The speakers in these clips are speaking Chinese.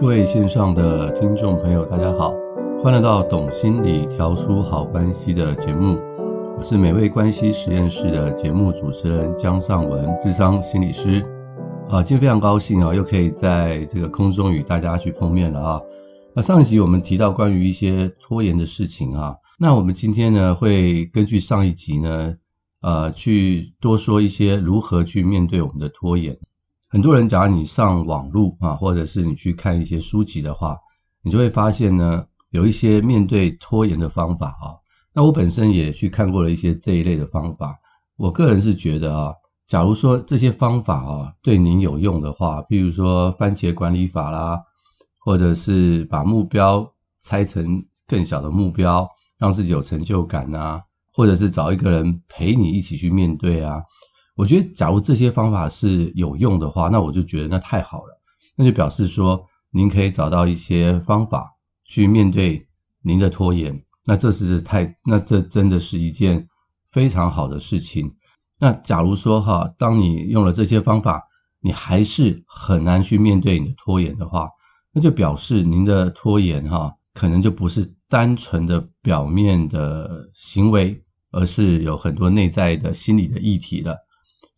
各位线上的听众朋友，大家好，欢迎来到懂心理调出好关系的节目。我是美味关系实验室的节目主持人江尚文，智商心理师。啊，今天非常高兴啊，又可以在这个空中与大家去碰面了啊。那上一集我们提到关于一些拖延的事情啊，那我们今天呢会根据上一集呢，呃，去多说一些如何去面对我们的拖延。很多人，假如你上网络啊，或者是你去看一些书籍的话，你就会发现呢，有一些面对拖延的方法啊。那我本身也去看过了一些这一类的方法。我个人是觉得啊，假如说这些方法啊对您有用的话，譬如说番茄管理法啦。或者是把目标拆成更小的目标，让自己有成就感啊，或者是找一个人陪你一起去面对啊。我觉得，假如这些方法是有用的话，那我就觉得那太好了。那就表示说，您可以找到一些方法去面对您的拖延。那这是太，那这真的是一件非常好的事情。那假如说哈，当你用了这些方法，你还是很难去面对你的拖延的话。那就表示您的拖延哈，可能就不是单纯的表面的行为，而是有很多内在的心理的议题了。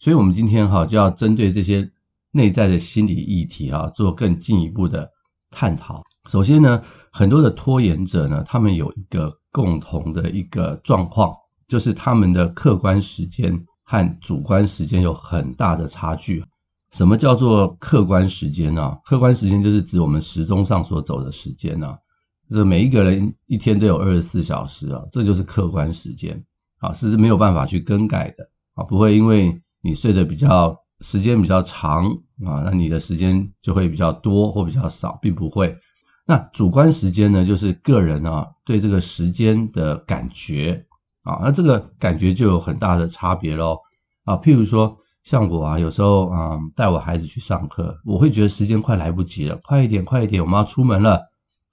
所以，我们今天哈就要针对这些内在的心理议题啊，做更进一步的探讨。首先呢，很多的拖延者呢，他们有一个共同的一个状况，就是他们的客观时间和主观时间有很大的差距。什么叫做客观时间呢？客观时间就是指我们时钟上所走的时间呢。这每一个人一天都有二十四小时啊，这就是客观时间啊，是没有办法去更改的啊，不会因为你睡得比较时间比较长啊，那你的时间就会比较多或比较少，并不会。那主观时间呢，就是个人啊对这个时间的感觉啊，那这个感觉就有很大的差别喽啊，譬如说。像我啊，有时候啊，带我孩子去上课，我会觉得时间快来不及了，快一点，快一点，我们要出门了。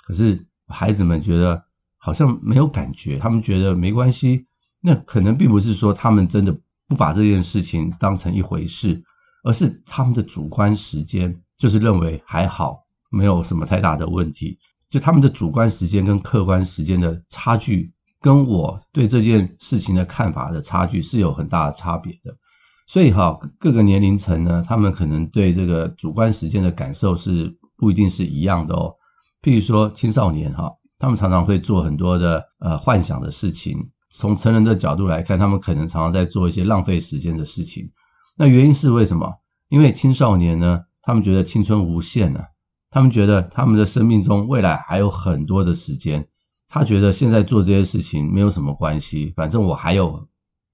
可是孩子们觉得好像没有感觉，他们觉得没关系。那可能并不是说他们真的不把这件事情当成一回事，而是他们的主观时间就是认为还好，没有什么太大的问题。就他们的主观时间跟客观时间的差距，跟我对这件事情的看法的差距是有很大的差别的。所以哈，各个年龄层呢，他们可能对这个主观时间的感受是不一定是一样的哦。譬如说青少年哈，他们常常会做很多的呃幻想的事情。从成人的角度来看，他们可能常常在做一些浪费时间的事情。那原因是为什么？因为青少年呢，他们觉得青春无限呢，他们觉得他们的生命中未来还有很多的时间。他觉得现在做这些事情没有什么关系，反正我还有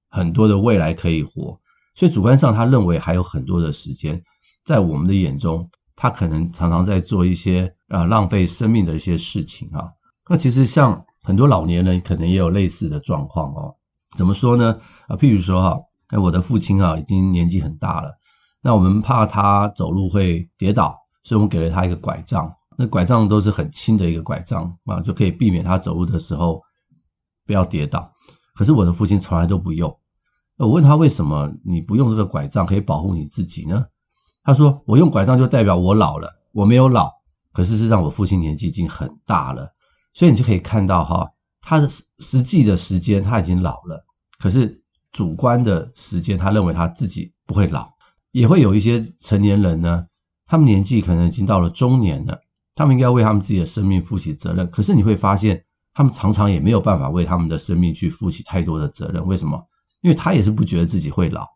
很多的未来可以活。所以主观上，他认为还有很多的时间，在我们的眼中，他可能常常在做一些啊浪费生命的一些事情啊。那其实像很多老年人，可能也有类似的状况哦。怎么说呢？啊，譬如说哈，哎我的父亲啊，已经年纪很大了，那我们怕他走路会跌倒，所以我们给了他一个拐杖。那拐杖都是很轻的一个拐杖啊，就可以避免他走路的时候不要跌倒。可是我的父亲从来都不用。我问他为什么你不用这个拐杖可以保护你自己呢？他说：“我用拐杖就代表我老了，我没有老。可是事实上，我父亲年纪已经很大了，所以你就可以看到哈，他的实实际的时间他已经老了，可是主观的时间他认为他自己不会老。也会有一些成年人呢，他们年纪可能已经到了中年了，他们应该为他们自己的生命负起责任。可是你会发现，他们常常也没有办法为他们的生命去负起太多的责任。为什么？”因为他也是不觉得自己会老，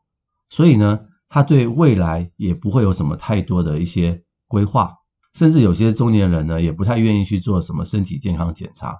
所以呢，他对未来也不会有什么太多的一些规划，甚至有些中年人呢，也不太愿意去做什么身体健康检查。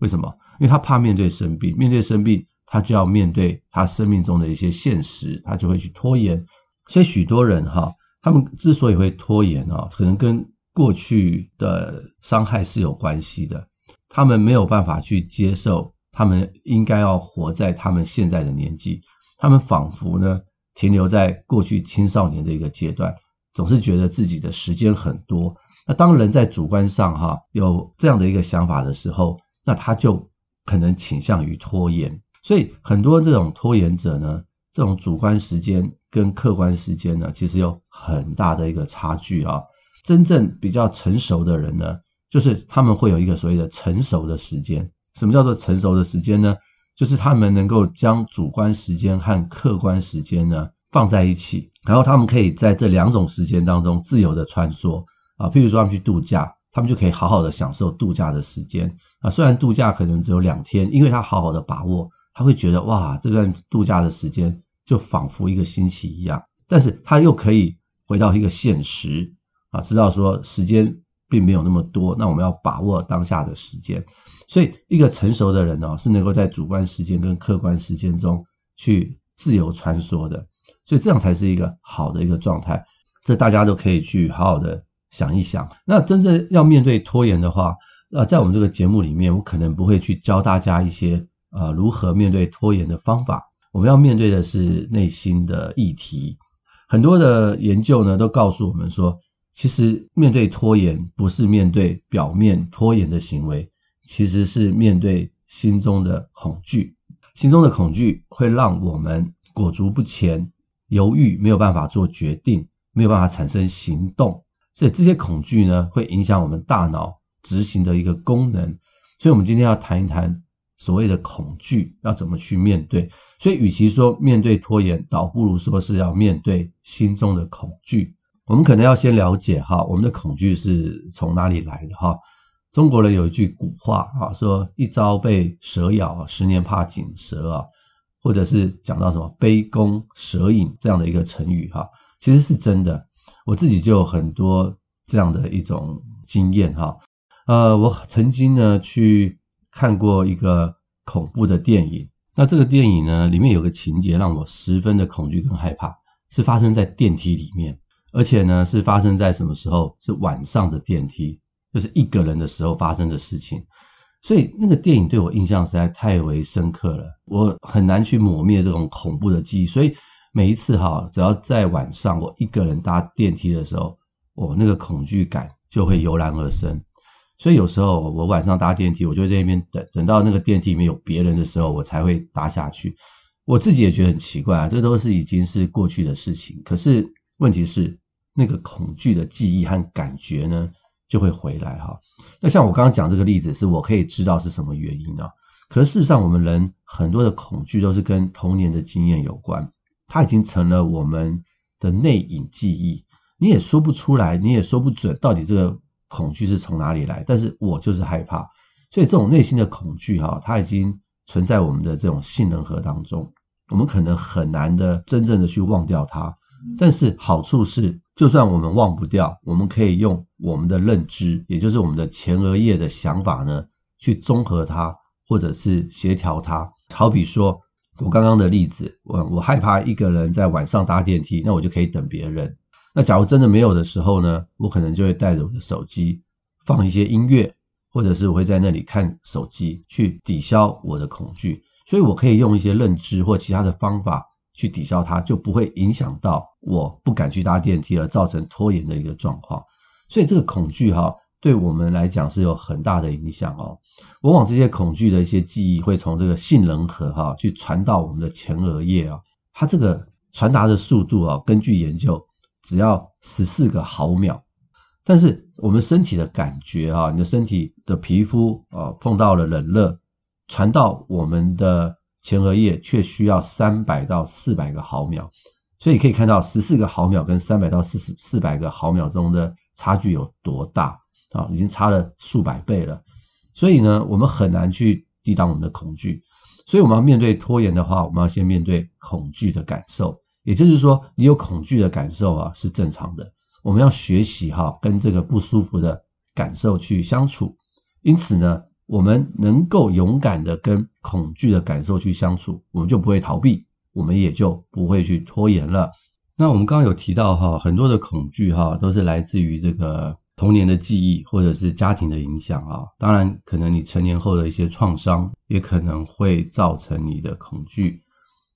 为什么？因为他怕面对生病，面对生病，他就要面对他生命中的一些现实，他就会去拖延。所以许多人哈，他们之所以会拖延啊，可能跟过去的伤害是有关系的，他们没有办法去接受。他们应该要活在他们现在的年纪，他们仿佛呢停留在过去青少年的一个阶段，总是觉得自己的时间很多。那当人在主观上哈有这样的一个想法的时候，那他就可能倾向于拖延。所以很多这种拖延者呢，这种主观时间跟客观时间呢，其实有很大的一个差距啊。真正比较成熟的人呢，就是他们会有一个所谓的成熟的时间。什么叫做成熟的时间呢？就是他们能够将主观时间和客观时间呢放在一起，然后他们可以在这两种时间当中自由的穿梭啊。譬如说他们去度假，他们就可以好好的享受度假的时间啊。虽然度假可能只有两天，因为他好好的把握，他会觉得哇，这段度假的时间就仿佛一个星期一样。但是他又可以回到一个现实啊，知道说时间并没有那么多，那我们要把握当下的时间。所以，一个成熟的人哦，是能够在主观时间跟客观时间中去自由穿梭的。所以，这样才是一个好的一个状态。这大家都可以去好好的想一想。那真正要面对拖延的话，呃，在我们这个节目里面，我可能不会去教大家一些呃如何面对拖延的方法。我们要面对的是内心的议题。很多的研究呢，都告诉我们说，其实面对拖延，不是面对表面拖延的行为。其实是面对心中的恐惧，心中的恐惧会让我们裹足不前、犹豫，没有办法做决定，没有办法产生行动。所以这些恐惧呢，会影响我们大脑执行的一个功能。所以，我们今天要谈一谈所谓的恐惧要怎么去面对。所以，与其说面对拖延，倒不如说是要面对心中的恐惧。我们可能要先了解哈，我们的恐惧是从哪里来的哈。中国人有一句古话啊，说一朝被蛇咬，十年怕井绳啊，或者是讲到什么杯弓蛇影这样的一个成语哈，其实是真的。我自己就有很多这样的一种经验哈。呃，我曾经呢去看过一个恐怖的电影，那这个电影呢里面有个情节让我十分的恐惧跟害怕，是发生在电梯里面，而且呢是发生在什么时候？是晚上的电梯。就是一个人的时候发生的事情，所以那个电影对我印象实在太为深刻了，我很难去抹灭这种恐怖的记忆。所以每一次哈，只要在晚上我一个人搭电梯的时候，我那个恐惧感就会油然而生。所以有时候我晚上搭电梯，我就在那边等，等到那个电梯里面有别人的时候，我才会搭下去。我自己也觉得很奇怪啊，这都是已经是过去的事情。可是问题是，那个恐惧的记忆和感觉呢？就会回来哈。那像我刚刚讲这个例子，是我可以知道是什么原因啊。可是事实上，我们人很多的恐惧都是跟童年的经验有关，它已经成了我们的内隐记忆。你也说不出来，你也说不准到底这个恐惧是从哪里来。但是我就是害怕，所以这种内心的恐惧哈，它已经存在我们的这种杏仁核当中。我们可能很难的真正的去忘掉它。但是好处是，就算我们忘不掉，我们可以用我们的认知，也就是我们的前额叶的想法呢，去综合它，或者是协调它。好比说，我刚刚的例子，我我害怕一个人在晚上搭电梯，那我就可以等别人。那假如真的没有的时候呢，我可能就会带着我的手机放一些音乐，或者是我会在那里看手机，去抵消我的恐惧。所以我可以用一些认知或其他的方法。去抵消它，就不会影响到我不敢去搭电梯而造成拖延的一个状况。所以这个恐惧哈，对我们来讲是有很大的影响哦。往往这些恐惧的一些记忆会从这个杏仁核哈去传到我们的前额叶啊，它这个传达的速度啊，根据研究只要十四个毫秒。但是我们身体的感觉啊，你的身体的皮肤啊碰到了冷热，传到我们的。前额叶却需要三百到四百个毫秒，所以可以看到十四个毫秒跟三百到四十四百个毫秒中的差距有多大啊！已经差了数百倍了。所以呢，我们很难去抵挡我们的恐惧。所以我们要面对拖延的话，我们要先面对恐惧的感受。也就是说，你有恐惧的感受啊，是正常的。我们要学习哈，跟这个不舒服的感受去相处。因此呢，我们能够勇敢的跟恐惧的感受去相处，我们就不会逃避，我们也就不会去拖延了。那我们刚刚有提到哈，很多的恐惧哈都是来自于这个童年的记忆或者是家庭的影响啊。当然，可能你成年后的一些创伤也可能会造成你的恐惧。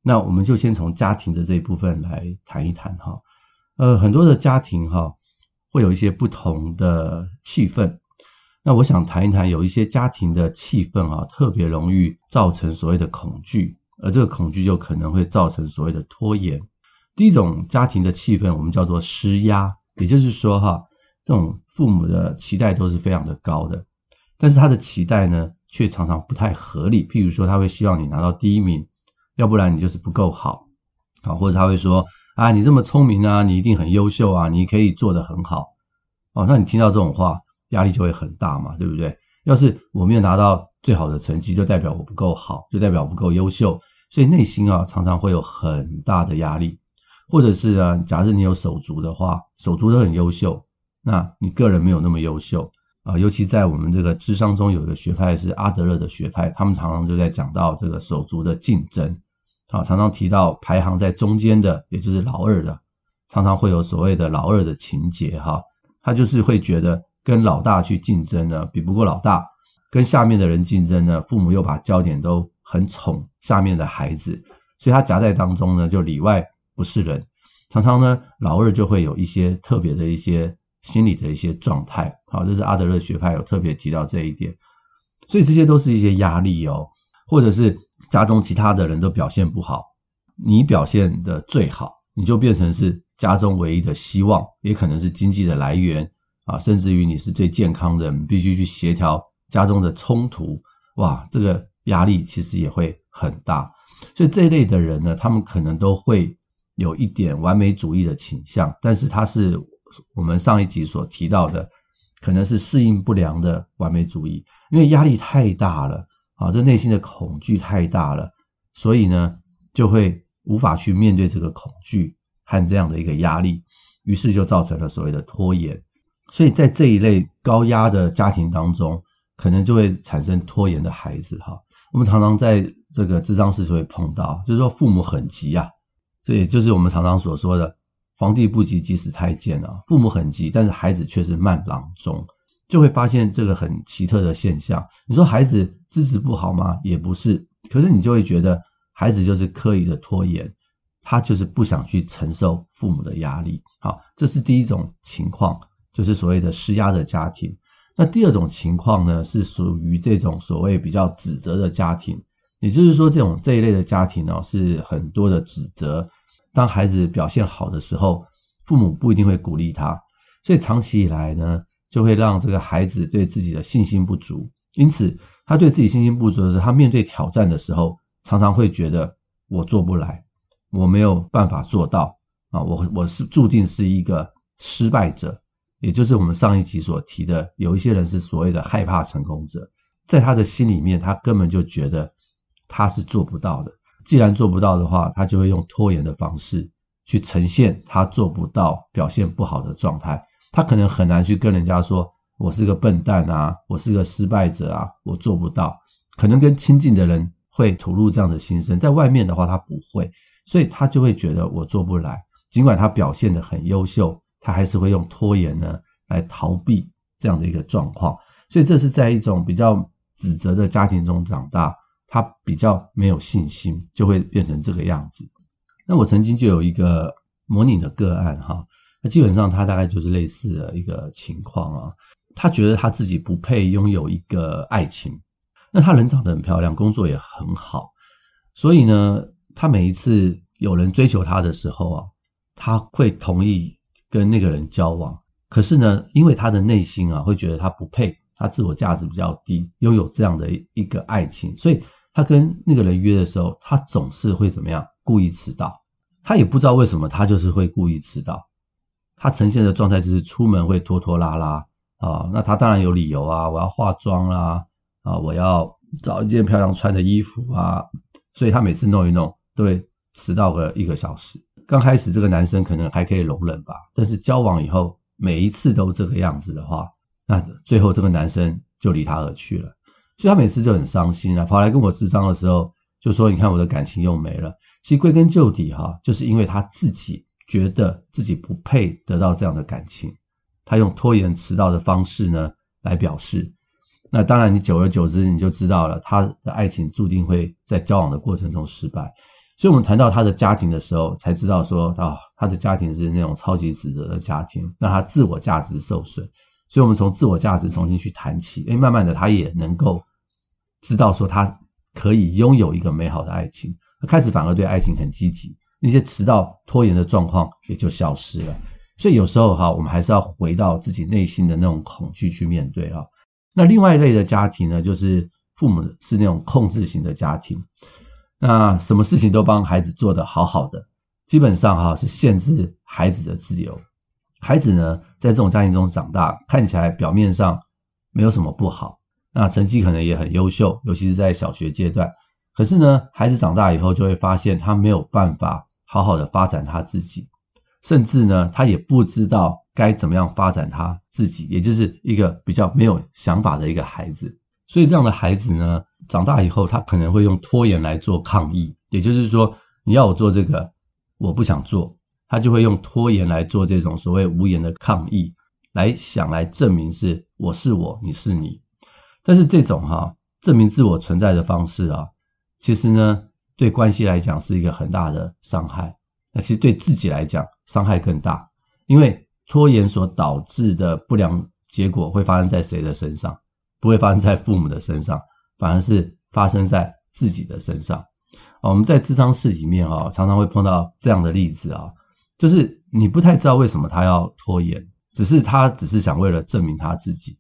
那我们就先从家庭的这一部分来谈一谈哈。呃，很多的家庭哈会有一些不同的气氛。那我想谈一谈，有一些家庭的气氛啊，特别容易造成所谓的恐惧，而这个恐惧就可能会造成所谓的拖延。第一种家庭的气氛，我们叫做施压，也就是说哈，这种父母的期待都是非常的高的，但是他的期待呢，却常常不太合理。譬如说，他会希望你拿到第一名，要不然你就是不够好，啊，或者他会说啊，你这么聪明啊，你一定很优秀啊，你可以做得很好，哦，那你听到这种话，压力就会很大嘛，对不对？要是我没有拿到最好的成绩，就代表我不够好，就代表我不够优秀，所以内心啊，常常会有很大的压力。或者是啊，假设你有手足的话，手足都很优秀。那你个人没有那么优秀啊，尤其在我们这个智商中，有一个学派是阿德勒的学派，他们常常就在讲到这个手足的竞争啊，常常提到排行在中间的，也就是老二的，常常会有所谓的老二的情节哈，他就是会觉得跟老大去竞争呢，比不过老大，跟下面的人竞争呢，父母又把焦点都很宠下面的孩子，所以他夹在当中呢，就里外不是人，常常呢，老二就会有一些特别的一些。心理的一些状态，好，这是阿德勒学派有特别提到这一点，所以这些都是一些压力哦，或者是家中其他的人都表现不好，你表现的最好，你就变成是家中唯一的希望，也可能是经济的来源啊，甚至于你是最健康的，必须去协调家中的冲突，哇，这个压力其实也会很大，所以这一类的人呢，他们可能都会有一点完美主义的倾向，但是他是。我们上一集所提到的，可能是适应不良的完美主义，因为压力太大了啊，这内心的恐惧太大了，所以呢，就会无法去面对这个恐惧和这样的一个压力，于是就造成了所谓的拖延。所以在这一类高压的家庭当中，可能就会产生拖延的孩子哈。我们常常在这个智商室就会碰到，就是说父母很急啊，这也就是我们常常所说的。皇帝不急急死太监啊，父母很急，但是孩子却是慢郎中，就会发现这个很奇特的现象。你说孩子资质不好吗？也不是，可是你就会觉得孩子就是刻意的拖延，他就是不想去承受父母的压力。好，这是第一种情况，就是所谓的施压的家庭。那第二种情况呢，是属于这种所谓比较指责的家庭，也就是说，这种这一类的家庭呢，是很多的指责。当孩子表现好的时候，父母不一定会鼓励他，所以长期以来呢，就会让这个孩子对自己的信心不足。因此，他对自己信心不足的时候，他面对挑战的时候，常常会觉得我做不来，我没有办法做到啊，我我是注定是一个失败者。也就是我们上一集所提的，有一些人是所谓的害怕成功者，在他的心里面，他根本就觉得他是做不到的。既然做不到的话，他就会用拖延的方式去呈现他做不到、表现不好的状态。他可能很难去跟人家说：“我是个笨蛋啊，我是个失败者啊，我做不到。”可能跟亲近的人会吐露这样的心声，在外面的话他不会，所以他就会觉得我做不来。尽管他表现得很优秀，他还是会用拖延呢来逃避这样的一个状况。所以这是在一种比较指责的家庭中长大。他比较没有信心，就会变成这个样子。那我曾经就有一个模拟的个案哈，那基本上他大概就是类似的一个情况啊。他觉得他自己不配拥有一个爱情，那他人长得很漂亮，工作也很好，所以呢，他每一次有人追求他的时候啊，他会同意跟那个人交往。可是呢，因为他的内心啊，会觉得他不配，他自我价值比较低，拥有这样的一个爱情，所以。他跟那个人约的时候，他总是会怎么样？故意迟到。他也不知道为什么，他就是会故意迟到。他呈现的状态就是出门会拖拖拉拉啊。那他当然有理由啊，我要化妆啦，啊，我要找一件漂亮穿的衣服啊。所以他每次弄一弄都会迟到个一个小时。刚开始这个男生可能还可以容忍吧，但是交往以后每一次都这个样子的话，那最后这个男生就离他而去了。所以他每次就很伤心啊，跑来跟我咨商的时候就说：“你看我的感情又没了。”其实归根究底哈，就是因为他自己觉得自己不配得到这样的感情，他用拖延迟到的方式呢来表示。那当然，你久而久之你就知道了，他的爱情注定会在交往的过程中失败。所以我们谈到他的家庭的时候，才知道说啊，他的家庭是那种超级指责的家庭，让他自我价值受损。所以，我们从自我价值重新去谈起，诶，慢慢的，他也能够知道说，他可以拥有一个美好的爱情，他开始反而对爱情很积极，那些迟到拖延的状况也就消失了。所以有时候哈，我们还是要回到自己内心的那种恐惧去面对啊。那另外一类的家庭呢，就是父母是那种控制型的家庭，那什么事情都帮孩子做得好好的，基本上哈是限制孩子的自由。孩子呢，在这种家庭中长大，看起来表面上没有什么不好，那成绩可能也很优秀，尤其是在小学阶段。可是呢，孩子长大以后就会发现，他没有办法好好的发展他自己，甚至呢，他也不知道该怎么样发展他自己，也就是一个比较没有想法的一个孩子。所以这样的孩子呢，长大以后，他可能会用拖延来做抗议，也就是说，你要我做这个，我不想做。他就会用拖延来做这种所谓无言的抗议，来想来证明是我是我，你是你。但是这种哈证明自我存在的方式啊，其实呢对关系来讲是一个很大的伤害。那其实对自己来讲伤害更大，因为拖延所导致的不良结果会发生在谁的身上？不会发生在父母的身上，反而是发生在自己的身上。我们在智商室里面啊，常常会碰到这样的例子啊。就是你不太知道为什么他要拖延，只是他只是想为了证明他自己。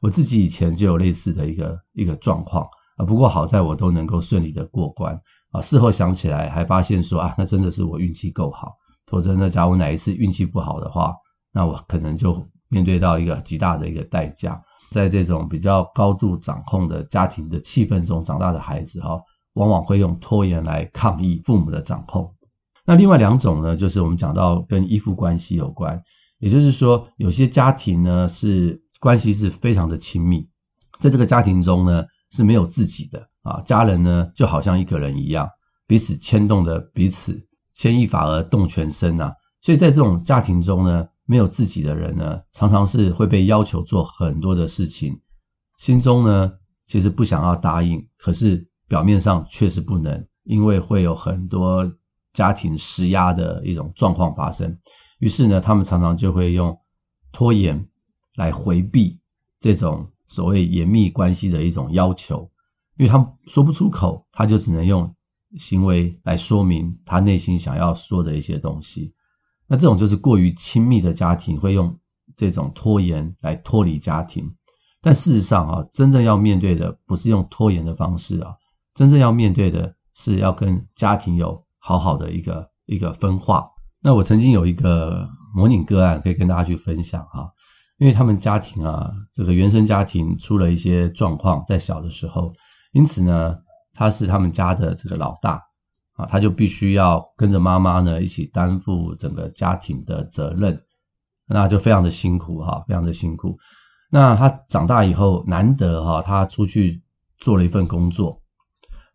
我自己以前就有类似的一个一个状况啊，不过好在我都能够顺利的过关啊。事后想起来还发现说啊，那真的是我运气够好，否则呢，假如哪一次运气不好的话，那我可能就面对到一个极大的一个代价。在这种比较高度掌控的家庭的气氛中长大的孩子哈，往往会用拖延来抗议父母的掌控。那另外两种呢，就是我们讲到跟依附关系有关，也就是说，有些家庭呢是关系是非常的亲密，在这个家庭中呢是没有自己的啊，家人呢就好像一个人一样，彼此牵动的彼此，牵一发而动全身呐。所以在这种家庭中呢，没有自己的人呢，常常是会被要求做很多的事情，心中呢其实不想要答应，可是表面上确实不能，因为会有很多。家庭施压的一种状况发生，于是呢，他们常常就会用拖延来回避这种所谓严密关系的一种要求，因为他们说不出口，他就只能用行为来说明他内心想要说的一些东西。那这种就是过于亲密的家庭会用这种拖延来脱离家庭，但事实上啊，真正要面对的不是用拖延的方式啊，真正要面对的是要跟家庭有。好好的一个一个分化。那我曾经有一个模拟个案可以跟大家去分享哈，因为他们家庭啊，这个原生家庭出了一些状况，在小的时候，因此呢，他是他们家的这个老大啊，他就必须要跟着妈妈呢一起担负整个家庭的责任，那就非常的辛苦哈，非常的辛苦。那他长大以后，难得哈，他出去做了一份工作。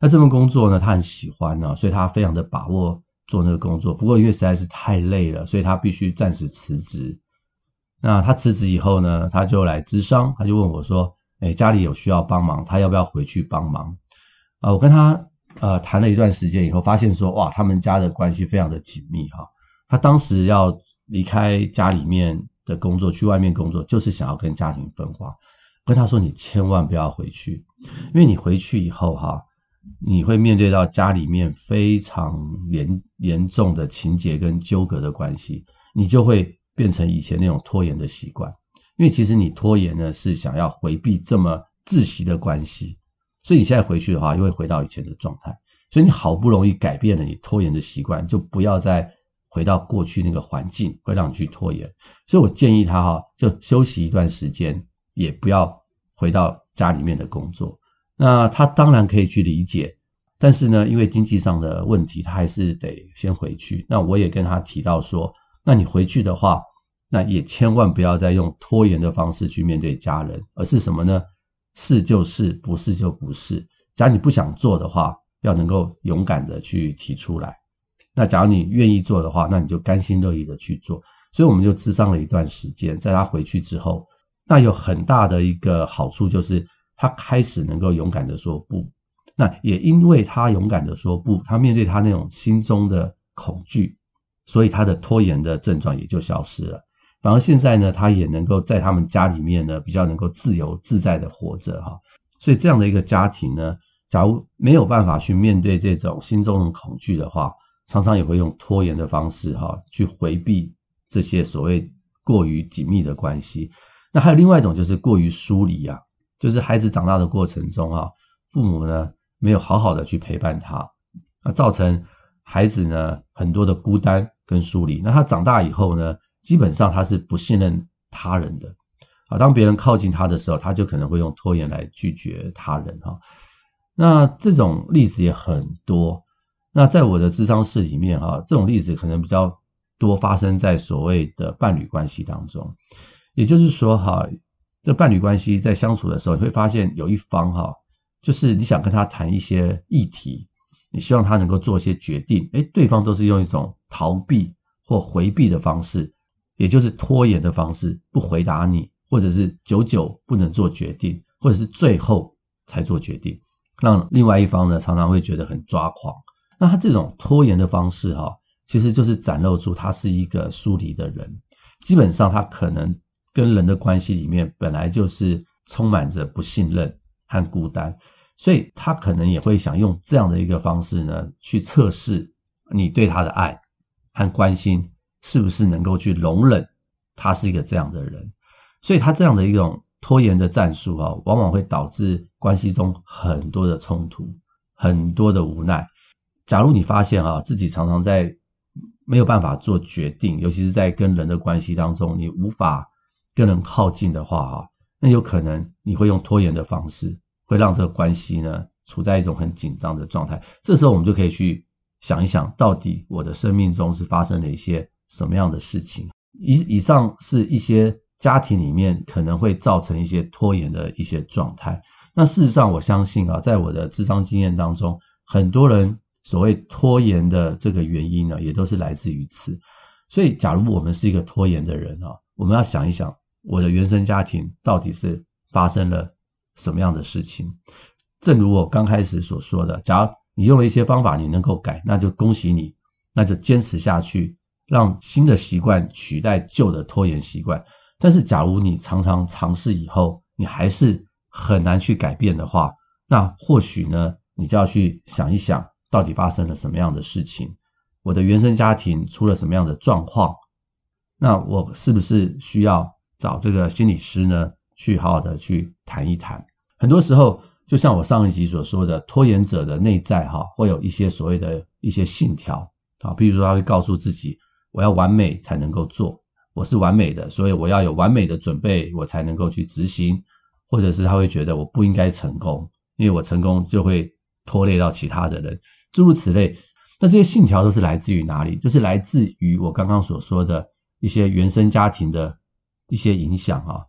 那这份工作呢，他很喜欢呢，所以他非常的把握做那个工作。不过因为实在是太累了，所以他必须暂时辞职。那他辞职以后呢，他就来咨商，他就问我说：“诶，家里有需要帮忙，他要不要回去帮忙？”啊，我跟他呃谈了一段时间以后，发现说：“哇，他们家的关系非常的紧密哈。”他当时要离开家里面的工作，去外面工作，就是想要跟家庭分化。跟他说：“你千万不要回去，因为你回去以后哈。”你会面对到家里面非常严严重的情节跟纠葛的关系，你就会变成以前那种拖延的习惯。因为其实你拖延呢，是想要回避这么窒息的关系，所以你现在回去的话，又会回到以前的状态。所以你好不容易改变了你拖延的习惯，就不要再回到过去那个环境，会让你去拖延。所以我建议他哈，就休息一段时间，也不要回到家里面的工作。那他当然可以去理解，但是呢，因为经济上的问题，他还是得先回去。那我也跟他提到说，那你回去的话，那也千万不要再用拖延的方式去面对家人，而是什么呢？是就是，不是就不是。假如你不想做的话，要能够勇敢的去提出来。那假如你愿意做的话，那你就甘心乐意的去做。所以我们就咨商了一段时间，在他回去之后，那有很大的一个好处就是。他开始能够勇敢的说不，那也因为他勇敢的说不，他面对他那种心中的恐惧，所以他的拖延的症状也就消失了。反而现在呢，他也能够在他们家里面呢，比较能够自由自在的活着哈。所以这样的一个家庭呢，假如没有办法去面对这种心中的恐惧的话，常常也会用拖延的方式哈，去回避这些所谓过于紧密的关系。那还有另外一种就是过于疏离啊，就是孩子长大的过程中啊，父母呢没有好好的去陪伴他，那，造成孩子呢很多的孤单跟疏离。那他长大以后呢，基本上他是不信任他人的啊，当别人靠近他的时候，他就可能会用拖延来拒绝他人哈。那这种例子也很多。那在我的智商室里面哈，这种例子可能比较多发生在所谓的伴侣关系当中。也就是说，哈，这伴侣关系在相处的时候，你会发现有一方哈，就是你想跟他谈一些议题，你希望他能够做一些决定，诶，对方都是用一种逃避或回避的方式，也就是拖延的方式，不回答你，或者是久久不能做决定，或者是最后才做决定，让另外一方呢常常会觉得很抓狂。那他这种拖延的方式哈，其实就是展露出他是一个疏离的人，基本上他可能。跟人的关系里面本来就是充满着不信任和孤单，所以他可能也会想用这样的一个方式呢，去测试你对他的爱和关心是不是能够去容忍他是一个这样的人。所以他这样的一种拖延的战术啊，往往会导致关系中很多的冲突，很多的无奈。假如你发现啊，自己常常在没有办法做决定，尤其是在跟人的关系当中，你无法。跟人靠近的话啊，那有可能你会用拖延的方式，会让这个关系呢处在一种很紧张的状态。这时候我们就可以去想一想，到底我的生命中是发生了一些什么样的事情？以以上是一些家庭里面可能会造成一些拖延的一些状态。那事实上，我相信啊，在我的智商经验当中，很多人所谓拖延的这个原因呢，也都是来自于此。所以，假如我们是一个拖延的人啊，我们要想一想。我的原生家庭到底是发生了什么样的事情？正如我刚开始所说的，假如你用了一些方法，你能够改，那就恭喜你，那就坚持下去，让新的习惯取代旧的拖延习惯。但是，假如你常常尝试以后，你还是很难去改变的话，那或许呢，你就要去想一想，到底发生了什么样的事情？我的原生家庭出了什么样的状况？那我是不是需要？找这个心理师呢，去好好的去谈一谈。很多时候，就像我上一集所说的，拖延者的内在哈，会有一些所谓的一些信条啊，比如说他会告诉自己，我要完美才能够做，我是完美的，所以我要有完美的准备，我才能够去执行。或者是他会觉得我不应该成功，因为我成功就会拖累到其他的人，诸如此类。那这些信条都是来自于哪里？就是来自于我刚刚所说的一些原生家庭的。一些影响啊，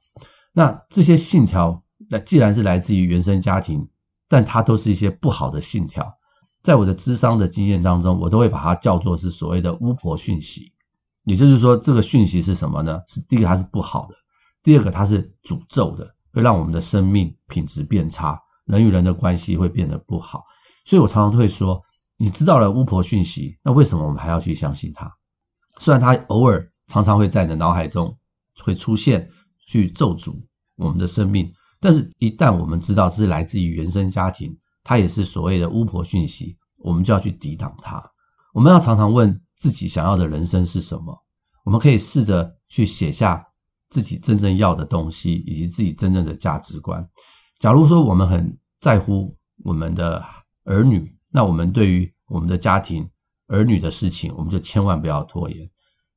那这些信条，那既然是来自于原生家庭，但它都是一些不好的信条。在我的智商的经验当中，我都会把它叫做是所谓的巫婆讯息。也就是说，这个讯息是什么呢？是第一个它是不好的，第二个它是诅咒的，会让我们的生命品质变差，人与人的关系会变得不好。所以我常常会说，你知道了巫婆讯息，那为什么我们还要去相信它？虽然它偶尔常常会在你的脑海中。会出现去咒诅我们的生命，但是，一旦我们知道这是来自于原生家庭，它也是所谓的巫婆讯息，我们就要去抵挡它。我们要常常问自己想要的人生是什么？我们可以试着去写下自己真正要的东西，以及自己真正的价值观。假如说我们很在乎我们的儿女，那我们对于我们的家庭、儿女的事情，我们就千万不要拖延。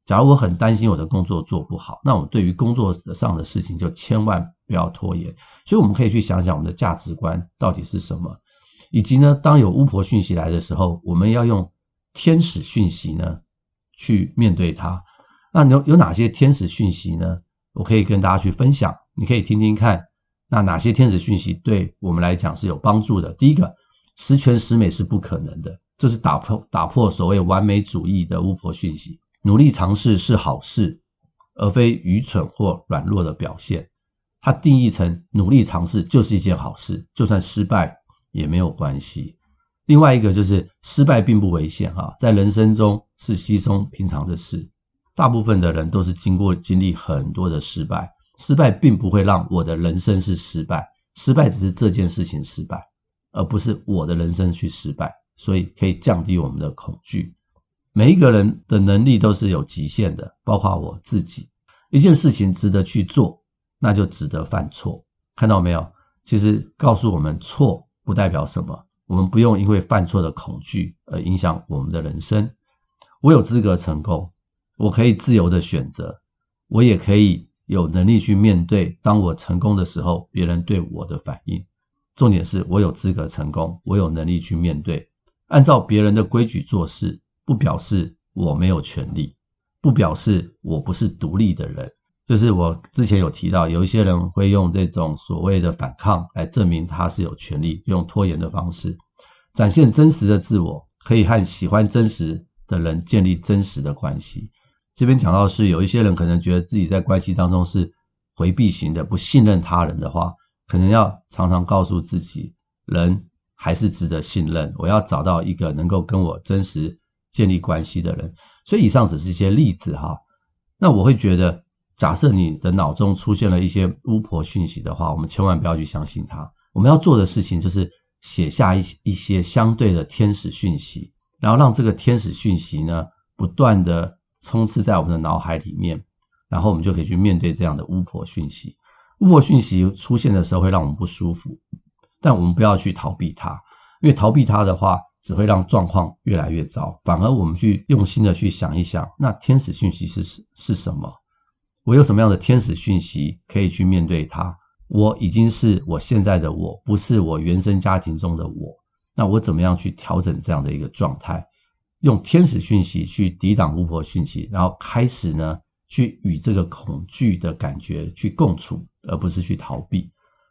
假如我很担心我的工作做不好，那我对于工作上的事情就千万不要拖延。所以我们可以去想想我们的价值观到底是什么，以及呢，当有巫婆讯息来的时候，我们要用天使讯息呢去面对它。那有有哪些天使讯息呢？我可以跟大家去分享，你可以听听看。那哪些天使讯息对我们来讲是有帮助的？第一个，十全十美是不可能的，这是打破打破所谓完美主义的巫婆讯息。努力尝试是好事，而非愚蠢或软弱的表现。它定义成努力尝试就是一件好事，就算失败也没有关系。另外一个就是失败并不危险哈，在人生中是稀松平常的事。大部分的人都是经过经历很多的失败，失败并不会让我的人生是失败，失败只是这件事情失败，而不是我的人生去失败。所以可以降低我们的恐惧。每一个人的能力都是有极限的，包括我自己。一件事情值得去做，那就值得犯错。看到没有？其实告诉我们，错不代表什么。我们不用因为犯错的恐惧而影响我们的人生。我有资格成功，我可以自由的选择，我也可以有能力去面对。当我成功的时候，别人对我的反应。重点是我有资格成功，我有能力去面对。按照别人的规矩做事，不表示我没有权利，不表示我不是独立的人。就是我之前有提到，有一些人会用这种所谓的反抗来证明他是有权利，用拖延的方式展现真实的自我，可以和喜欢真实的人建立真实的关系。这边讲到是，有一些人可能觉得自己在关系当中是回避型的，不信任他人的话，可能要常常告诉自己，人还是值得信任。我要找到一个能够跟我真实建立关系的人。所以以上只是一些例子哈。那我会觉得。假设你的脑中出现了一些巫婆讯息的话，我们千万不要去相信它。我们要做的事情就是写下一一些相对的天使讯息，然后让这个天使讯息呢不断的充斥在我们的脑海里面，然后我们就可以去面对这样的巫婆讯息。巫婆讯息出现的时候会让我们不舒服，但我们不要去逃避它，因为逃避它的话只会让状况越来越糟。反而我们去用心的去想一想，那天使讯息是是什么？我有什么样的天使讯息可以去面对它？我已经是我现在的我，不是我原生家庭中的我。那我怎么样去调整这样的一个状态？用天使讯息去抵挡巫婆讯息，然后开始呢，去与这个恐惧的感觉去共处，而不是去逃避。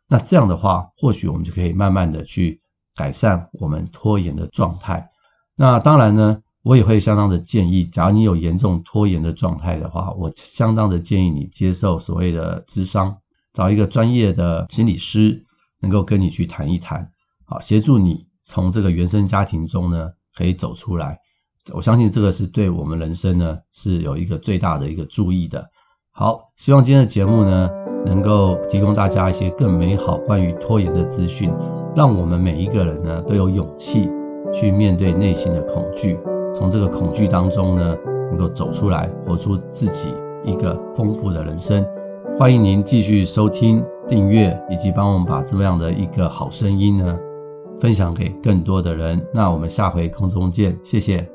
那这样的话，或许我们就可以慢慢的去改善我们拖延的状态。那当然呢。我也会相当的建议，假如你有严重拖延的状态的话，我相当的建议你接受所谓的咨商，找一个专业的心理师，能够跟你去谈一谈，好，协助你从这个原生家庭中呢可以走出来。我相信这个是对我们人生呢是有一个最大的一个注意的。好，希望今天的节目呢能够提供大家一些更美好关于拖延的资讯，让我们每一个人呢都有勇气去面对内心的恐惧。从这个恐惧当中呢，能够走出来，活出自己一个丰富的人生。欢迎您继续收听、订阅，以及帮我们把这么样的一个好声音呢，分享给更多的人。那我们下回空中见，谢谢。